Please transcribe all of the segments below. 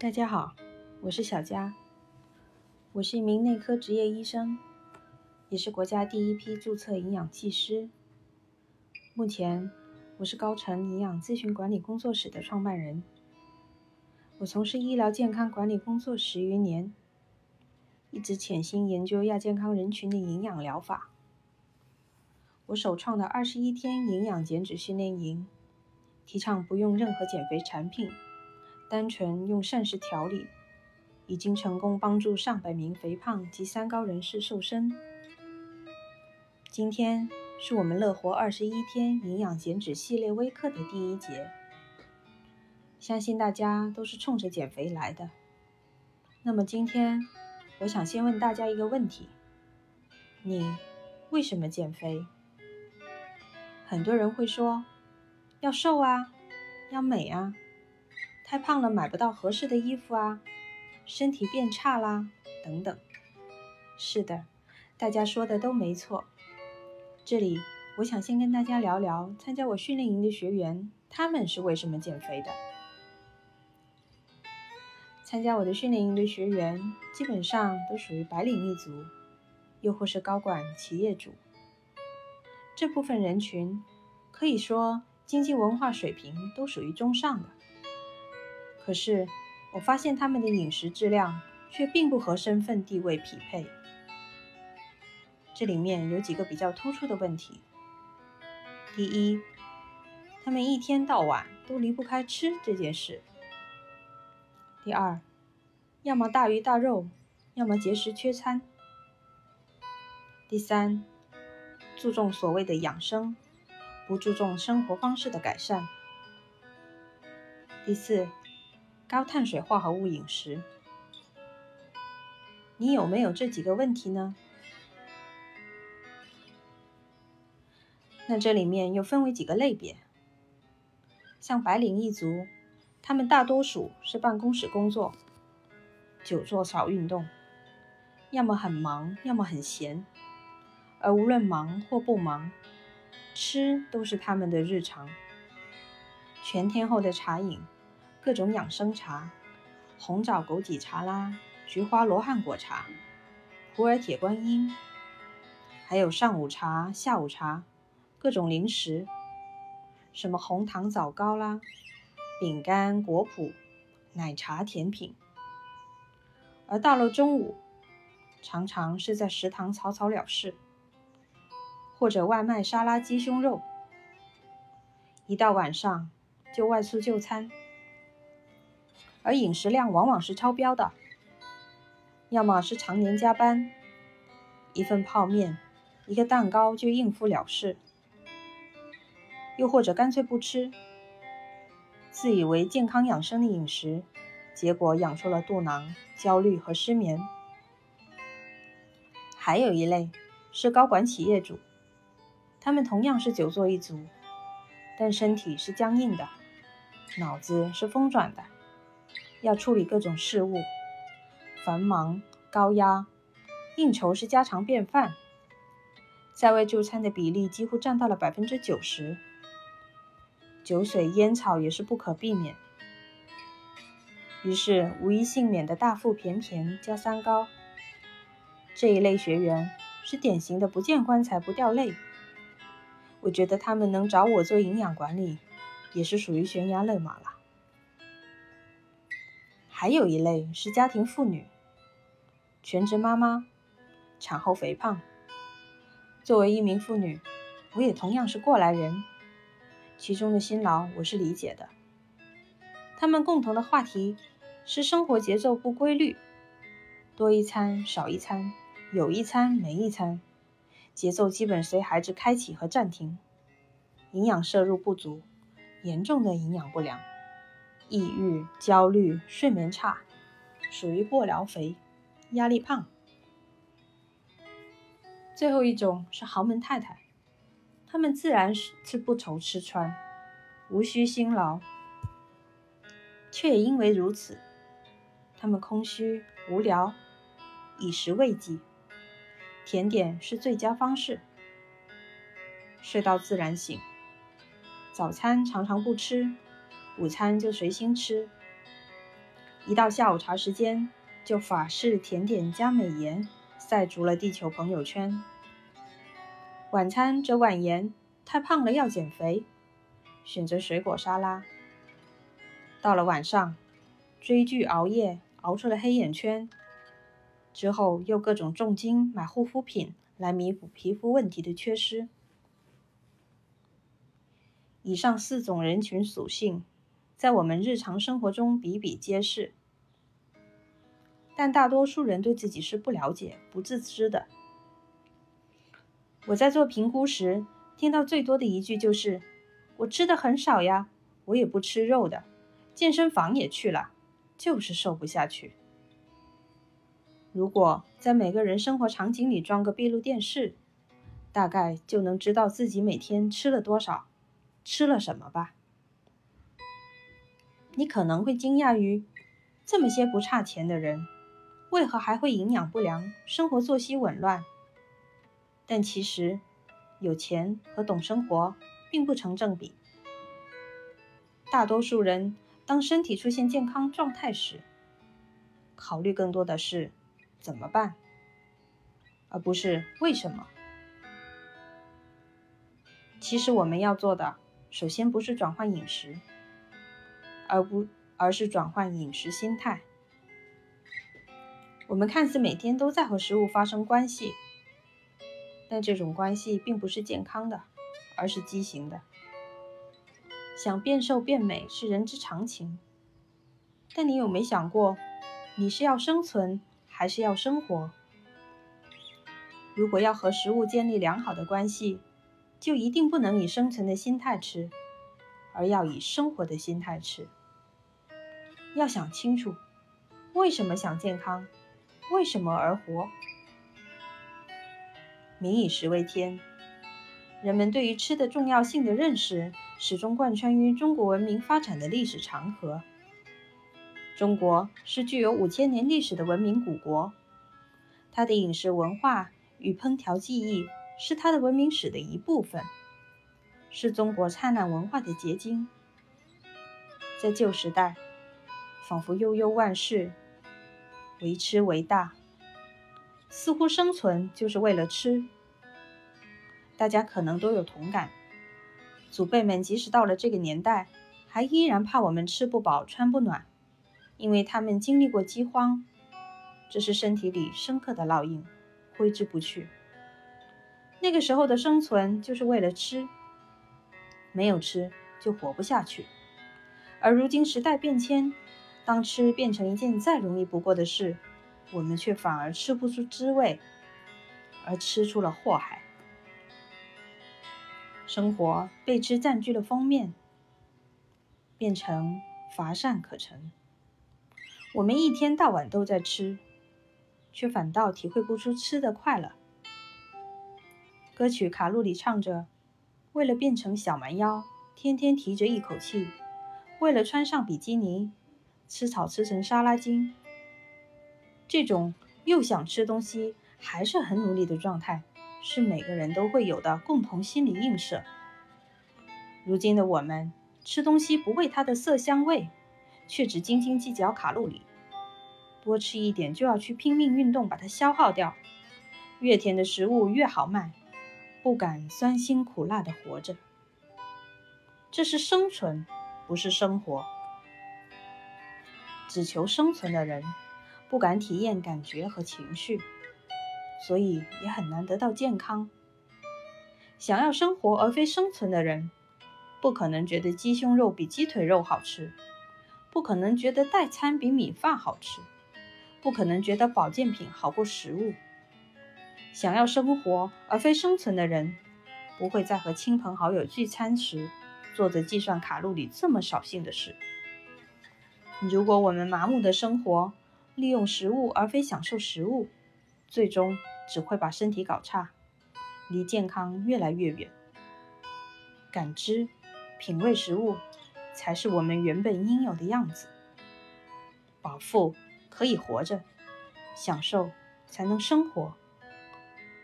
大家好，我是小佳，我是一名内科执业医生，也是国家第一批注册营养技师。目前，我是高程营养咨询管理工作室的创办人。我从事医疗健康管理工作十余年，一直潜心研究亚健康人群的营养疗法。我首创的二十一天营养减脂训练营，提倡不用任何减肥产品。单纯用膳食调理，已经成功帮助上百名肥胖及三高人士瘦身。今天是我们乐活二十一天营养减脂系列微课的第一节，相信大家都是冲着减肥来的。那么今天，我想先问大家一个问题：你为什么减肥？很多人会说，要瘦啊，要美啊。太胖了，买不到合适的衣服啊，身体变差啦，等等。是的，大家说的都没错。这里，我想先跟大家聊聊参加我训练营的学员，他们是为什么减肥的。参加我的训练营的学员，基本上都属于白领一族，又或是高管企业主。这部分人群，可以说经济文化水平都属于中上的。可是，我发现他们的饮食质量却并不和身份地位匹配。这里面有几个比较突出的问题：第一，他们一天到晚都离不开吃这件事；第二，要么大鱼大肉，要么节食缺餐；第三，注重所谓的养生，不注重生活方式的改善；第四。高碳水化合物饮食，你有没有这几个问题呢？那这里面又分为几个类别，像白领一族，他们大多数是办公室工作，久坐少运动，要么很忙，要么很闲，而无论忙或不忙，吃都是他们的日常，全天候的茶饮。各种养生茶，红枣枸杞茶啦，菊花罗汉果茶，普洱铁观音，还有上午茶、下午茶，各种零食，什么红糖枣糕啦，饼干、果脯、奶茶、甜品。而到了中午，常常是在食堂草草了事，或者外卖沙拉鸡胸肉，一到晚上就外出就餐。而饮食量往往是超标的，要么是常年加班，一份泡面、一个蛋糕就应付了事，又或者干脆不吃，自以为健康养生的饮食，结果养出了肚囊、焦虑和失眠。还有一类是高管企业主，他们同样是久坐一族，但身体是僵硬的，脑子是疯转的。要处理各种事务，繁忙高压，应酬是家常便饭，在外就餐的比例几乎占到了百分之九十，酒水烟草也是不可避免。于是无一幸免的大腹便便加三高，这一类学员是典型的不见棺材不掉泪。我觉得他们能找我做营养管理，也是属于悬崖勒马了。还有一类是家庭妇女，全职妈妈，产后肥胖。作为一名妇女，我也同样是过来人，其中的辛劳我是理解的。他们共同的话题是生活节奏不规律，多一餐少一餐，有一餐没一餐，节奏基本随孩子开启和暂停，营养摄入不足，严重的营养不良。抑郁、焦虑、睡眠差，属于过劳肥、压力胖。最后一种是豪门太太，她们自然是不愁吃穿，无需辛劳，却也因为如此，她们空虚无聊，以食慰藉，甜点是最佳方式。睡到自然醒，早餐常常不吃。午餐就随心吃，一到下午茶时间，就法式甜点加美颜，晒足了地球朋友圈。晚餐则婉言太胖了要减肥，选择水果沙拉。到了晚上，追剧熬夜熬出了黑眼圈，之后又各种重金买护肤品来弥补皮肤问题的缺失。以上四种人群属性，在我们日常生活中比比皆是，但大多数人对自己是不了解、不自知的。我在做评估时，听到最多的一句就是：“我吃的很少呀，我也不吃肉的，健身房也去了，就是瘦不下去。”如果在每个人生活场景里装个闭路电视，大概就能知道自己每天吃了多少。吃了什么吧？你可能会惊讶于，这么些不差钱的人，为何还会营养不良、生活作息紊乱？但其实，有钱和懂生活并不成正比。大多数人当身体出现健康状态时，考虑更多的是怎么办，而不是为什么。其实我们要做的。首先不是转换饮食，而不而是转换饮食心态。我们看似每天都在和食物发生关系，但这种关系并不是健康的，而是畸形的。想变瘦变美是人之常情，但你有没想过，你是要生存还是要生活？如果要和食物建立良好的关系，就一定不能以生存的心态吃，而要以生活的心态吃。要想清楚，为什么想健康，为什么而活。民以食为天，人们对于吃的重要性的认识，始终贯穿于中国文明发展的历史长河。中国是具有五千年历史的文明古国，它的饮食文化与烹调技艺。是它的文明史的一部分，是中国灿烂文化的结晶。在旧时代，仿佛悠悠万事，为吃为大，似乎生存就是为了吃。大家可能都有同感，祖辈们即使到了这个年代，还依然怕我们吃不饱穿不暖，因为他们经历过饥荒，这是身体里深刻的烙印，挥之不去。那个时候的生存就是为了吃，没有吃就活不下去。而如今时代变迁，当吃变成一件再容易不过的事，我们却反而吃不出滋味，而吃出了祸害。生活被吃占据了封面，变成乏善可陈。我们一天到晚都在吃，却反倒体会不出吃的快乐。歌曲《卡路里》唱着：“为了变成小蛮腰，天天提着一口气；为了穿上比基尼，吃草吃成沙拉精。”这种又想吃东西，还是很努力的状态，是每个人都会有的共同心理映射。如今的我们，吃东西不为它的色香味，却只斤斤计较卡路里，多吃一点就要去拼命运动把它消耗掉。越甜的食物越好卖。不敢酸辛苦辣的活着，这是生存，不是生活。只求生存的人，不敢体验感觉和情绪，所以也很难得到健康。想要生活而非生存的人，不可能觉得鸡胸肉比鸡腿肉好吃，不可能觉得代餐比米饭好吃，不可能觉得保健品好过食物。想要生活而非生存的人，不会在和亲朋好友聚餐时做着计算卡路里这么扫兴的事。如果我们麻木的生活，利用食物而非享受食物，最终只会把身体搞差，离健康越来越远。感知、品味食物，才是我们原本应有的样子。饱腹可以活着，享受才能生活。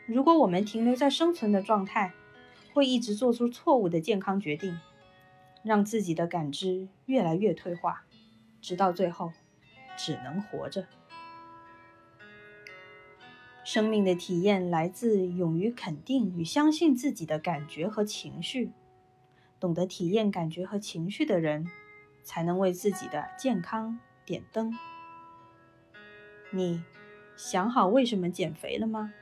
如果我们停留在生存的状态，会一直做出错误的健康决定，让自己的感知越来越退化，直到最后只能活着。生命的体验来自勇于肯定与相信自己的感觉和情绪。懂得体验感觉和情绪的人，才能为自己的健康点灯。你想好为什么减肥了吗？